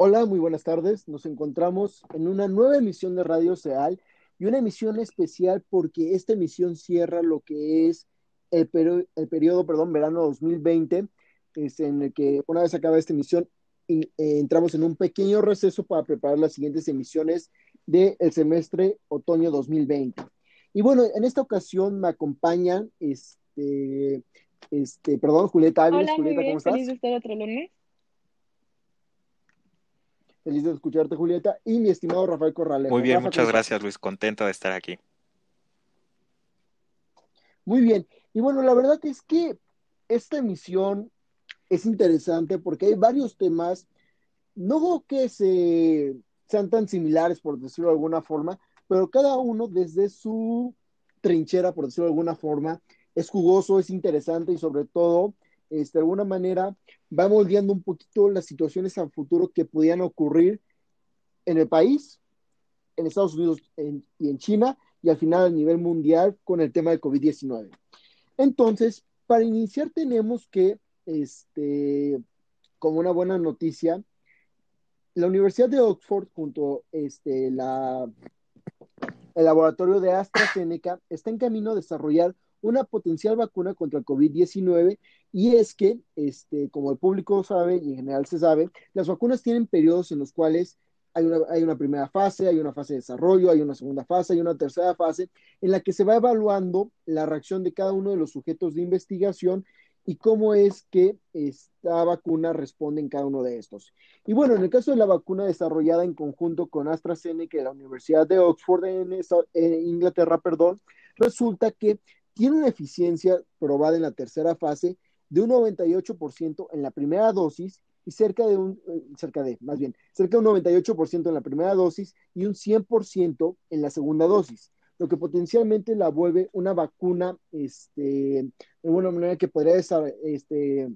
Hola, muy buenas tardes. Nos encontramos en una nueva emisión de Radio Seal y una emisión especial porque esta emisión cierra lo que es el, el periodo, perdón, verano 2020, es en el que una vez acaba esta emisión eh, entramos en un pequeño receso para preparar las siguientes emisiones del semestre otoño 2020. Y bueno, en esta ocasión me acompañan, este, este, perdón, Julieta Ávila. Julieta, ¿cómo estás? Feliz de estar otro lunes. Feliz de escucharte, Julieta. Y mi estimado Rafael Corrales. Muy bien, muchas gracias, Luis. Contento de estar aquí. Muy bien. Y bueno, la verdad es que esta emisión es interesante porque hay varios temas, no que se, sean tan similares, por decirlo de alguna forma, pero cada uno desde su trinchera, por decirlo de alguna forma, es jugoso, es interesante y sobre todo este, de alguna manera va moldeando un poquito las situaciones a futuro que podían ocurrir en el país, en Estados Unidos y en China, y al final a nivel mundial con el tema del COVID-19. Entonces, para iniciar tenemos que, este, como una buena noticia, la Universidad de Oxford junto este, la, el laboratorio de AstraZeneca está en camino a desarrollar una potencial vacuna contra el COVID-19 y es que, este, como el público sabe y en general se sabe, las vacunas tienen periodos en los cuales hay una, hay una, primera fase, hay una fase de desarrollo, hay una segunda fase, hay una tercera fase en la que se va evaluando la reacción de cada uno de los sujetos de investigación y cómo es que esta vacuna responde en cada uno de estos. Y bueno, en el caso de la vacuna desarrollada en conjunto con AstraZeneca de la Universidad de Oxford en, en Inglaterra, perdón, resulta que tiene una eficiencia probada en la tercera fase de un 98% en la primera dosis y cerca de un, eh, cerca de, más bien, cerca de un 98% en la primera dosis y un 100% en la segunda dosis, lo que potencialmente la vuelve una vacuna, este, de una manera que podría este,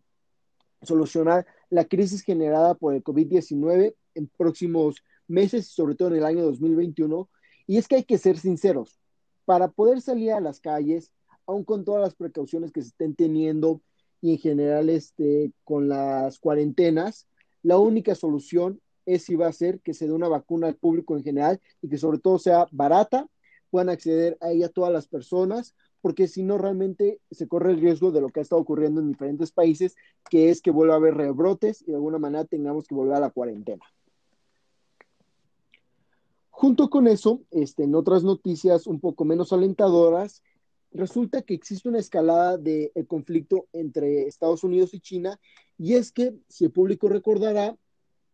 solucionar la crisis generada por el COVID-19 en próximos meses y sobre todo en el año 2021. Y es que hay que ser sinceros, para poder salir a las calles, aún con todas las precauciones que se estén teniendo y en general este, con las cuarentenas, la única solución es si va a ser que se dé una vacuna al público en general y que sobre todo sea barata, puedan acceder a ella todas las personas, porque si no realmente se corre el riesgo de lo que ha estado ocurriendo en diferentes países, que es que vuelva a haber rebrotes y de alguna manera tengamos que volver a la cuarentena. Junto con eso, este, en otras noticias un poco menos alentadoras, resulta que existe una escalada del conflicto entre Estados Unidos y China, y es que, si el público recordará,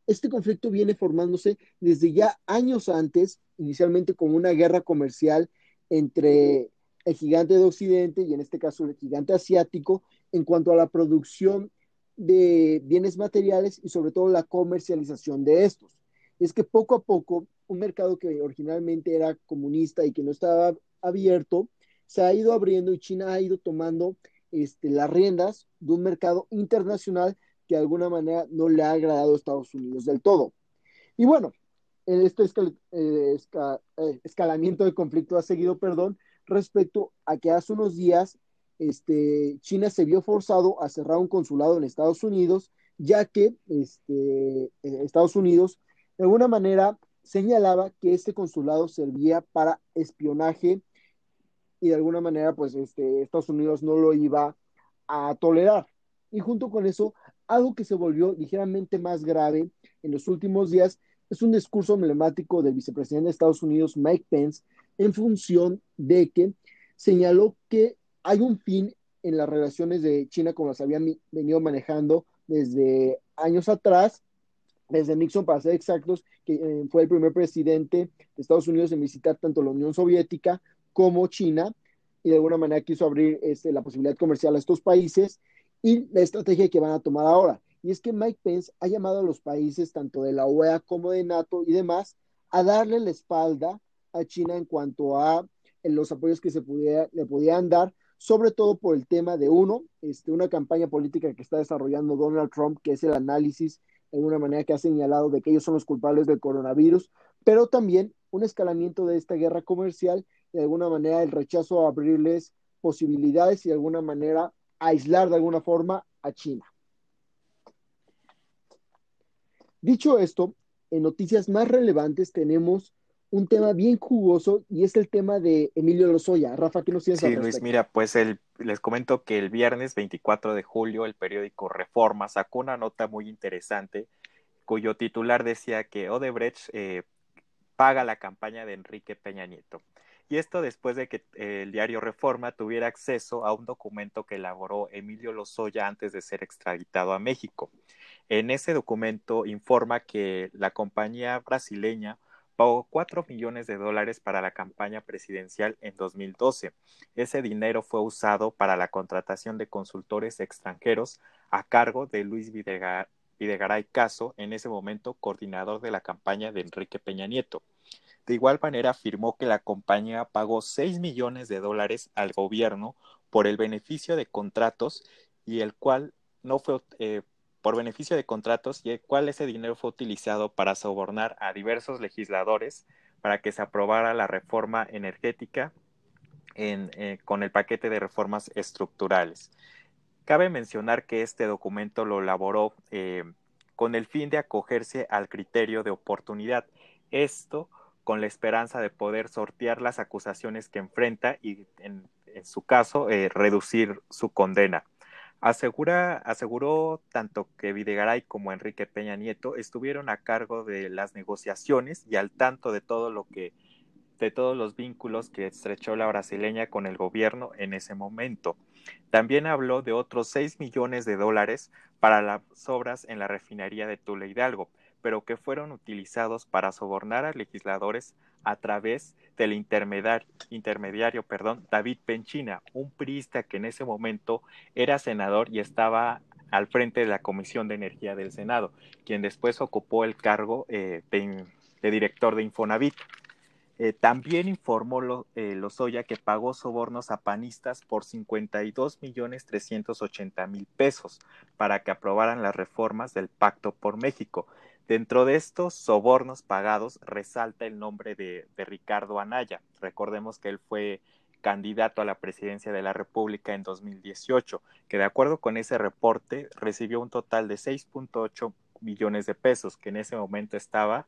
este conflicto viene formándose desde ya años antes, inicialmente como una guerra comercial entre el gigante de Occidente y en este caso el gigante asiático en cuanto a la producción de bienes materiales y sobre todo la comercialización de estos. Es que poco a poco un mercado que originalmente era comunista y que no estaba abierto, se ha ido abriendo y China ha ido tomando este, las riendas de un mercado internacional que de alguna manera no le ha agradado a Estados Unidos del todo. Y bueno, este eh, eh, escalamiento de conflicto ha seguido, perdón, respecto a que hace unos días este, China se vio forzado a cerrar un consulado en Estados Unidos, ya que este, eh, Estados Unidos de alguna manera señalaba que este consulado servía para espionaje y de alguna manera pues este, Estados Unidos no lo iba a tolerar. Y junto con eso, algo que se volvió ligeramente más grave en los últimos días es un discurso emblemático del vicepresidente de Estados Unidos, Mike Pence, en función de que señaló que hay un fin en las relaciones de China como las habían venido manejando desde años atrás, desde Nixon para ser exactos, que eh, fue el primer presidente de Estados Unidos en visitar tanto la Unión Soviética como China y de alguna manera quiso abrir este, la posibilidad comercial a estos países y la estrategia que van a tomar ahora. Y es que Mike Pence ha llamado a los países, tanto de la OEA como de NATO y demás, a darle la espalda a China en cuanto a los apoyos que se pudiera, le podían dar, sobre todo por el tema de uno, este, una campaña política que está desarrollando Donald Trump, que es el análisis de alguna manera que ha señalado de que ellos son los culpables del coronavirus, pero también un escalamiento de esta guerra comercial de alguna manera el rechazo a abrirles posibilidades y de alguna manera aislar de alguna forma a China. Dicho esto, en noticias más relevantes tenemos un tema bien jugoso y es el tema de Emilio Lozoya. Rafa, ¿qué nos tienes Sí, Luis, mira, pues el, les comento que el viernes 24 de julio el periódico Reforma sacó una nota muy interesante cuyo titular decía que Odebrecht eh, paga la campaña de Enrique Peña Nieto. Y esto después de que eh, el diario Reforma tuviera acceso a un documento que elaboró Emilio Lozoya antes de ser extraditado a México. En ese documento informa que la compañía brasileña pagó 4 millones de dólares para la campaña presidencial en 2012. Ese dinero fue usado para la contratación de consultores extranjeros a cargo de Luis Videgaray Caso, en ese momento coordinador de la campaña de Enrique Peña Nieto. De igual manera afirmó que la compañía pagó 6 millones de dólares al gobierno por el beneficio de contratos y el cual no fue eh, por beneficio de contratos y el cual ese dinero fue utilizado para sobornar a diversos legisladores para que se aprobara la reforma energética eh, con el paquete de reformas estructurales. Cabe mencionar que este documento lo elaboró eh, con el fin de acogerse al criterio de oportunidad. Esto con la esperanza de poder sortear las acusaciones que enfrenta y, en, su caso, eh, reducir su condena. Asegura, aseguró tanto que Videgaray como Enrique Peña Nieto estuvieron a cargo de las negociaciones y al tanto de todo lo que de todos los vínculos que estrechó la brasileña con el gobierno en ese momento. También habló de otros 6 millones de dólares para las obras en la refinería de Tula Hidalgo, pero que fueron utilizados para sobornar a legisladores a través del intermediario, intermediario perdón, David Penchina, un priista que en ese momento era senador y estaba al frente de la Comisión de Energía del Senado, quien después ocupó el cargo eh, de, director de Infonavit. Eh, también informó lo, eh, Lozoya que pagó sobornos a panistas por 52 millones 380 mil pesos para que aprobaran las reformas del Pacto por México, Dentro de estos sobornos pagados resalta el nombre de, Ricardo Anaya. Recordemos que él fue candidato a la presidencia de la República en 2018, que de acuerdo con ese reporte recibió un total de 6.8 millones de pesos, que en ese momento estaba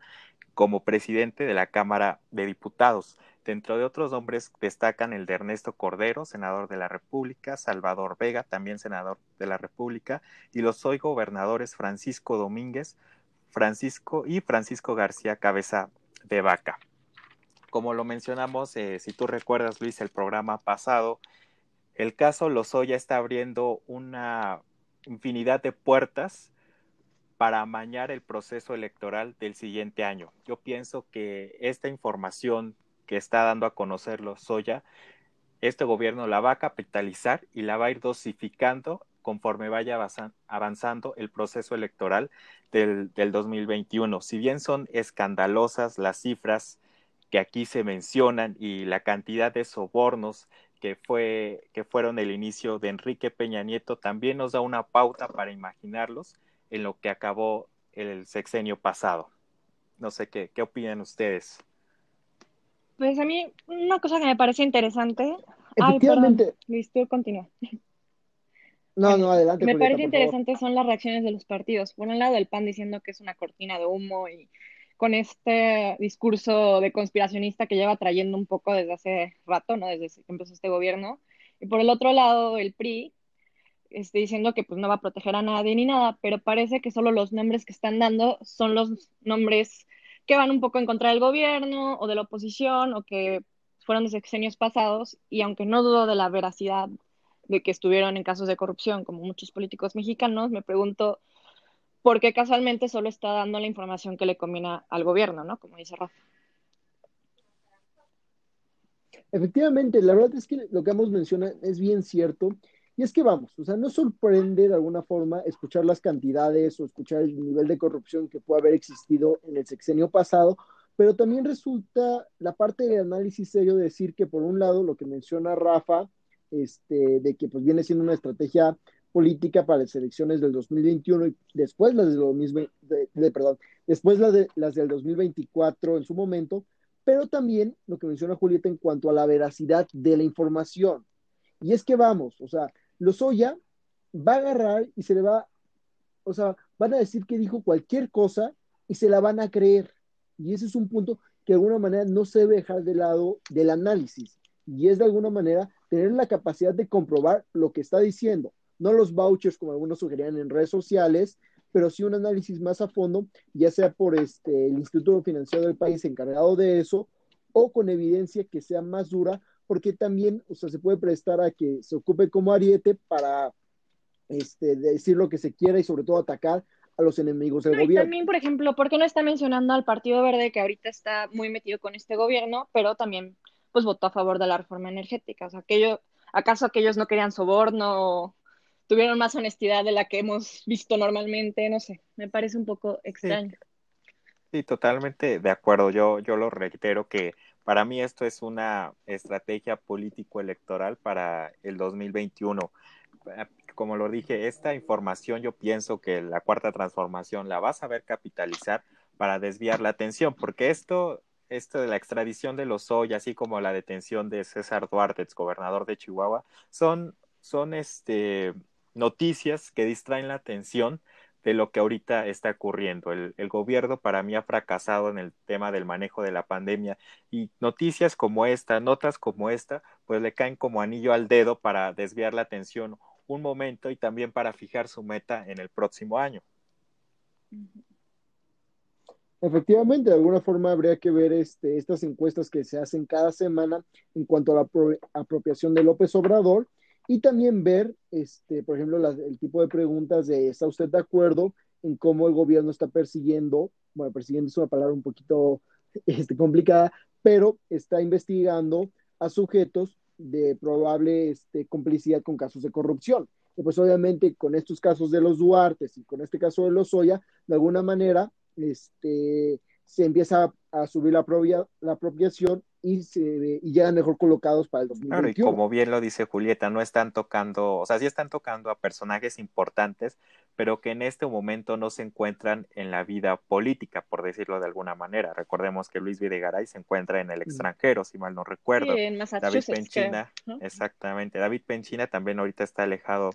como presidente de la Cámara de Diputados. Dentro de otros nombres destacan el de Ernesto Cordero, senador de la República, Salvador Vega, también senador de la República, y los hoy gobernadores Francisco Domínguez, Francisco y Francisco García Cabeza de Vaca. Como lo mencionamos, eh, si tú recuerdas, Luis, el programa pasado, el caso Lozoya está abriendo una infinidad de puertas para amañar el proceso electoral del siguiente año. Yo pienso que esta información que está dando a conocer Lozoya, este gobierno la va a capitalizar y la va a ir dosificando conforme vaya avanzando el proceso electoral del, 2021. Si bien son escandalosas las cifras que aquí se mencionan y la cantidad de sobornos que, fue, que fueron el inicio de Enrique Peña Nieto, también nos da una pauta para imaginarlos en lo que acabó el sexenio pasado. No sé qué, qué opinan ustedes. Pues a mí una cosa que me parece interesante. Efectivamente. Listo, continúa. No, no, adelante. Me parece interesante son las reacciones de los partidos. Por un lado, el PAN diciendo que es una cortina de humo y con este discurso de conspiracionista que lleva trayendo un poco desde hace rato, ¿no? Desde que empezó este gobierno. Y por el otro lado, el PRI este, diciendo que pues no va a proteger a nadie ni nada, pero parece que solo los nombres que están dando son los nombres que van un poco en contra del gobierno o de la oposición o que fueron de sexenios pasados y aunque no dudo de la veracidad de que estuvieron en casos de corrupción, como muchos políticos mexicanos, me pregunto por qué casualmente solo está dando la información que le conviene al gobierno, ¿no? Como dice Rafa. Efectivamente, la verdad es que lo que hemos mencionado es bien cierto. Y es que vamos, o sea, no sorprende de alguna forma escuchar las cantidades o escuchar el nivel de corrupción que puede haber existido en el sexenio pasado, pero también resulta la parte de análisis serio de decir que por un lado lo que menciona Rafa, este, de que pues viene siendo una estrategia política para las elecciones del 2021 y después las, de, perdón, después las, de, las del 2024 en su momento, pero también lo que menciona Julieta en cuanto a la veracidad de la información. Y es que vamos, o sea, Lozoya va a agarrar y se le va, o sea, van a decir que dijo cualquier cosa y se la van a creer. Y ese es un punto que de alguna manera no se debe dejar de lado del análisis. Y es de alguna manera tener la capacidad de comprobar lo que está diciendo. No los vouchers como algunos sugerían en redes sociales, pero sí un análisis más a fondo, ya sea por este, el Instituto Financiero del país encargado de eso o con evidencia que sea más dura, porque también o sea, se puede prestar a que se ocupe como ariete para este, decir lo que se quiera y sobre todo atacar a los enemigos del gobierno. Y también, por ejemplo, ¿por qué no está mencionando al Partido Verde que ahorita está muy metido con este gobierno, pero también pues votó a favor de la reforma energética? O sea, aquello, ¿acaso aquellos no querían soborno tuvieron más honestidad de la que hemos visto normalmente, no sé, me parece un poco extraño. Sí, totalmente de acuerdo. Yo, yo lo reitero que para mí esto es una estrategia político-electoral para el 2021. Como lo dije, esta información yo pienso que la cuarta transformación la va a saber capitalizar para desviar la atención, porque esto, esto de la extradición de los Lozoya, así como la detención de César Duarte, ex gobernador de Chihuahua, son, son este, noticias que distraen la atención de lo que ahorita está ocurriendo. El, el, gobierno para mí ha fracasado en el tema del manejo de la pandemia y noticias como esta, notas como esta, pues le caen como anillo al dedo para desviar la atención un momento y también para fijar su meta en el próximo año. Efectivamente, de alguna forma habría que ver este, estas encuestas que se hacen cada semana en cuanto a la apropiación de López Obrador y también ver, este, por ejemplo, el tipo de preguntas de ¿está usted de acuerdo en cómo el gobierno está persiguiendo? Bueno, persiguiendo es una palabra un poquito este, complicada, pero está investigando a sujetos de probable este, complicidad con casos de corrupción. Y pues obviamente con estos casos de los Duartes y con este caso de los Soya, de alguna manera este, se empieza a, subir la, la apropiación y, se, y llegan mejor colocados para el 2021. Claro, y como bien lo dice Julieta, no están tocando, o sea, sí están tocando a personajes importantes, pero que en este momento no se encuentran en la vida política, por decirlo de alguna manera. Recordemos que Luis Videgaray se encuentra en el mm. extranjero, si mal no recuerdo. Sí, en David Penchina, exactamente. David Penchina también ahorita está alejado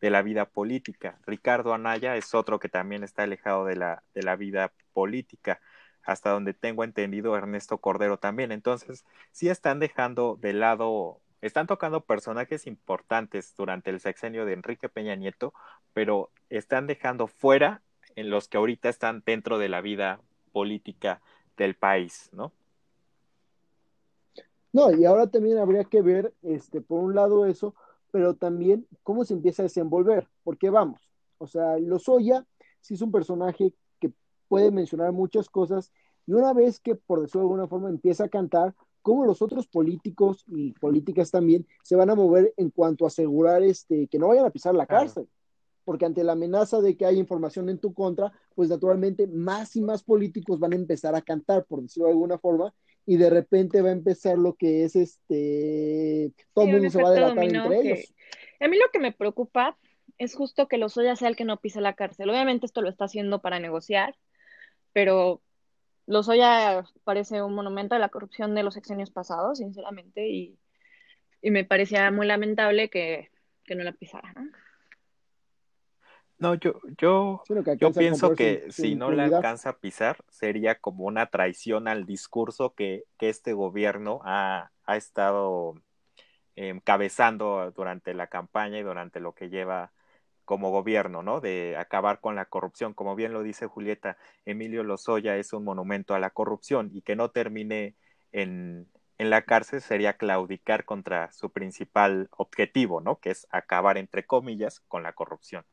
de la vida política. Ricardo Anaya es otro que también está alejado de la, de la vida política hasta donde tengo entendido Ernesto Cordero también. Entonces, sí están dejando de lado, están tocando personajes importantes durante el sexenio de Enrique Peña Nieto, pero están dejando fuera en los que ahorita están dentro de la vida política del país, ¿no? No, y ahora también habría que ver, este, por un lado eso, pero también cómo se empieza a desenvolver, porque vamos, o sea, Lozoya sí es un personaje puede mencionar muchas cosas y una vez que, por decirlo de alguna forma, empieza a cantar, cómo los otros políticos y políticas también se van a mover en cuanto a asegurar este, que no vayan a pisar la cárcel. Porque ante la amenaza de que hay información en tu contra, pues naturalmente más y más políticos van a empezar a cantar, por decirlo de alguna forma, y de repente va a empezar lo que es este, todo el mundo se va a delatar entre ellos. A mí lo que me preocupa es justo que los Lozoya sea el que no pise la cárcel. Obviamente esto lo está haciendo para negociar, pero Lozoya parece un monumento de la corrupción de los sexenios pasados, sinceramente, y, me parecía muy lamentable que, no la pisara. ¿no? yo, yo, yo pienso que si no la alcanza a pisar, sería como una traición al discurso que, este gobierno ha, estado encabezando durante la campaña y durante lo que lleva como gobierno, ¿no? De acabar con la corrupción. Como bien lo dice Julieta, Emilio Lozoya es un monumento a la corrupción y que no termine en, en la cárcel sería claudicar contra su principal objetivo, ¿no? Que es acabar, entre comillas, con la corrupción.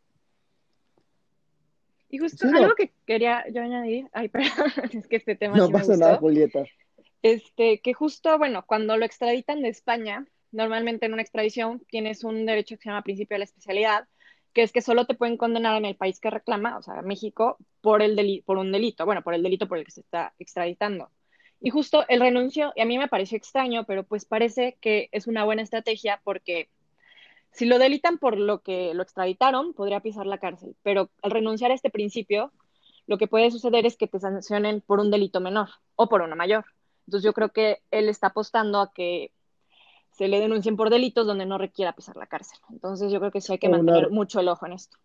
Y justo algo que quería yo añadir, ay, perdón, es que este tema no pasa nada, Julieta. Este, que justo, bueno, cuando lo extraditan de España, normalmente en una extradición tienes un derecho que se llama principio de la especialidad, que es que solo te pueden condenar en el país que reclama, o sea, México, por, el por un delito, bueno, por el delito por el que se está extraditando. Y justo el renuncio, y a mí me pareció extraño, pero pues parece que es una buena estrategia porque si lo delitan por lo que lo extraditaron, podría pisar la cárcel, pero al renunciar a este principio, lo que puede suceder es que te sancionen por un delito menor o por una mayor. Entonces yo creo que él está apostando a que se le denuncien por delitos donde no requiera pisar la cárcel. Entonces yo creo que sí hay que mantener mucho el ojo en esto.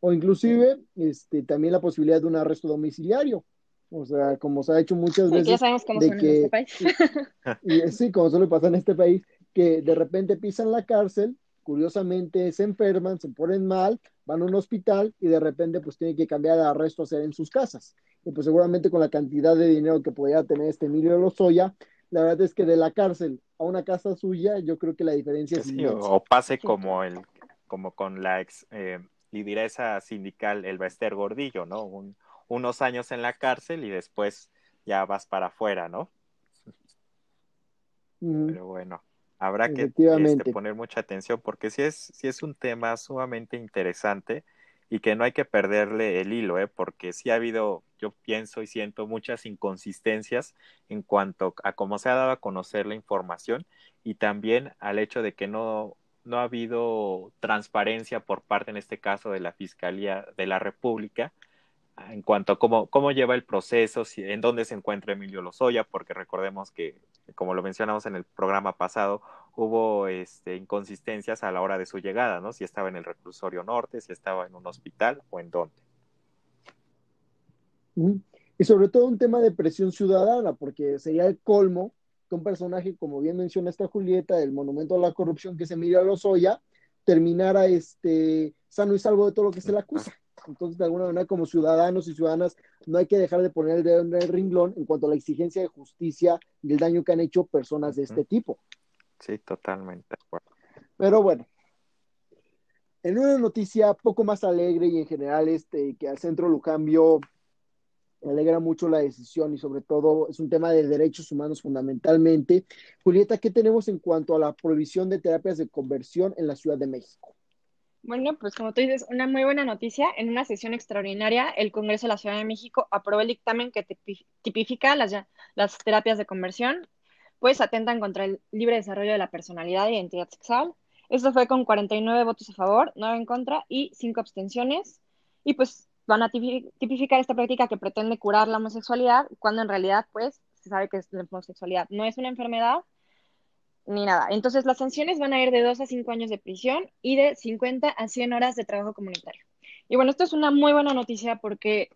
o inclusive este, también la posibilidad de un arresto domiciliario. O sea, como se ha hecho muchas veces. ya sabemos cómo de que, en este país. y, sí, como suele pasar en este país, que de repente pisan la cárcel, curiosamente se enferman, se ponen mal, van a un hospital y de repente pues tienen que cambiar de arresto a ser en sus casas. Y pues seguramente con la cantidad de dinero que podría tener este Emilio Lozoya, la verdad es que de la cárcel a una casa suya, yo creo que la diferencia es O pase como el, como con la ex eh, lideresa sindical el Bester Gordillo, ¿no? unos años en la cárcel y después ya vas para afuera, ¿no? Pero bueno, habrá que este, poner mucha atención porque sí es, sí es un tema sumamente interesante y que no hay que perderle el hilo, ¿eh? porque sí ha habido, yo pienso y siento muchas inconsistencias en cuanto a cómo se ha dado a conocer la información y también al hecho de que no, no ha habido transparencia por parte, en este caso, de la Fiscalía de la República en cuanto a cómo, cómo lleva el proceso, en dónde se encuentra Emilio Lozoya, porque recordemos que, como lo mencionamos en el programa pasado, hubo este, inconsistencias a la hora de su llegada, ¿no? Si estaba en el reclusorio norte, si estaba en un hospital o en dónde. Y sobre todo un tema de presión ciudadana, porque sería el colmo que un personaje, como bien menciona esta Julieta, del monumento a la corrupción que es Emilio Lozoya, terminara este, sano y salvo de todo lo que se le acusa. Entonces, de alguna manera, como ciudadanos y ciudadanas, no hay que dejar de poner el dedo en el ringlón en cuanto a la exigencia de justicia y el daño que han hecho personas de este tipo. Sí, totalmente. Pero bueno, en una noticia poco más alegre y en general este, que al centro lo cambio me alegra mucho la decisión y sobre todo es un tema de derechos humanos fundamentalmente. Julieta, ¿qué tenemos en cuanto a la prohibición de terapias de conversión en la Ciudad de México? Bueno, pues como tú dices, una muy buena noticia. En una sesión extraordinaria, el Congreso de la Ciudad de México aprobó el dictamen que tipifica las, las terapias de conversión, pues atentan contra el libre desarrollo de la personalidad e identidad sexual. Esto fue con 49 votos a favor, 9 en contra y 5 abstenciones. Y pues van a tipificar esta práctica que pretende curar la homosexualidad, cuando en realidad, pues, se sabe que la homosexualidad no es una enfermedad ni nada. Entonces, las sanciones van a ir de 2 a 5 años de prisión y de 50 a 100 horas de trabajo comunitario. Y bueno, esto es una muy buena noticia porque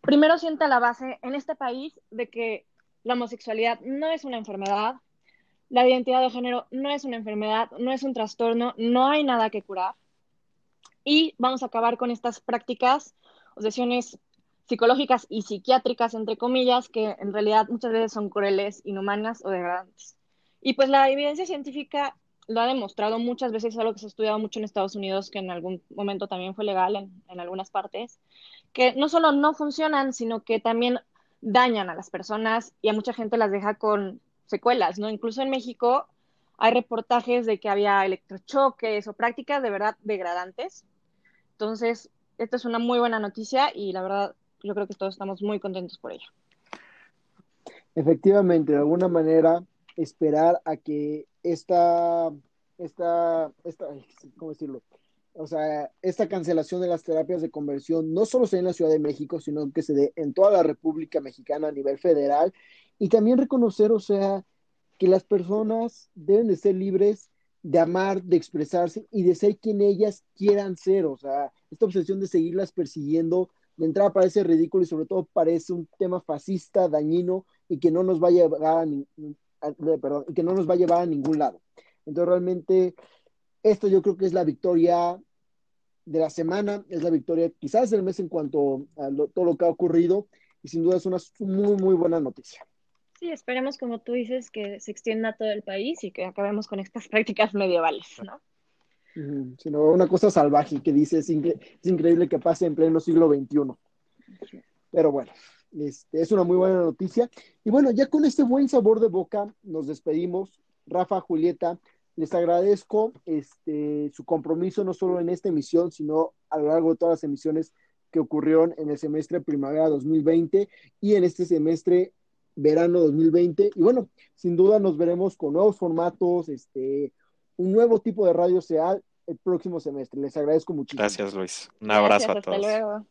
primero sienta la base en este país de que la homosexualidad no es una enfermedad, la identidad de género no es una enfermedad, no es un trastorno, no hay nada que curar. Y vamos a acabar con estas prácticas, obsesiones psicológicas y psiquiátricas, entre comillas, que en realidad muchas veces son crueles, inhumanas o degradantes. Y pues la evidencia científica lo ha demostrado muchas veces, es algo que se ha estudiado mucho en Estados Unidos, que en algún momento también fue legal en, en algunas partes, que no solo no funcionan, sino que también dañan a las personas y a mucha gente las deja con secuelas, ¿no? Incluso en México hay reportajes de que había electrochoques o prácticas de verdad degradantes. Entonces, esta es una muy buena noticia y la verdad yo creo que todos estamos muy contentos por ello. Efectivamente, de alguna manera esperar a que esta, esta, esta, ¿cómo decirlo? O sea, esta cancelación de las terapias de conversión no solo se dé en la Ciudad de México, sino que se dé en toda la República Mexicana a nivel federal y también reconocer, o sea, que las personas deben de ser libres de amar, de expresarse y de ser quien ellas quieran ser. O sea, esta obsesión de seguirlas persiguiendo de entrada parece ridículo y sobre todo parece un tema fascista, dañino y que no nos va a llevar a, perdón, que no nos va a llevar a ningún lado. Entonces realmente esto yo creo que es la victoria de la semana, es la victoria quizás del mes en cuanto a todo lo que ha ocurrido y sin duda es una muy, muy buena noticia. Sí, esperemos, como tú dices, que se extienda a todo el país y que acabemos con estas prácticas medievales, ¿no? sino una cosa salvaje que dice, es, es, increíble que pase en pleno siglo XXI. Pero bueno, este, es una muy buena noticia. Y bueno, ya con este buen sabor de boca nos despedimos. Rafa, Julieta, les agradezco este, su compromiso no solo en esta emisión, sino a lo largo de todas las emisiones que ocurrieron en el semestre primavera 2020 y en este semestre verano 2020. Y bueno, sin duda nos veremos con nuevos formatos, este, un nuevo tipo de radio seal el próximo semestre. Les agradezco muchísimo. Gracias, Luis. Un abrazo a todos. Hasta luego.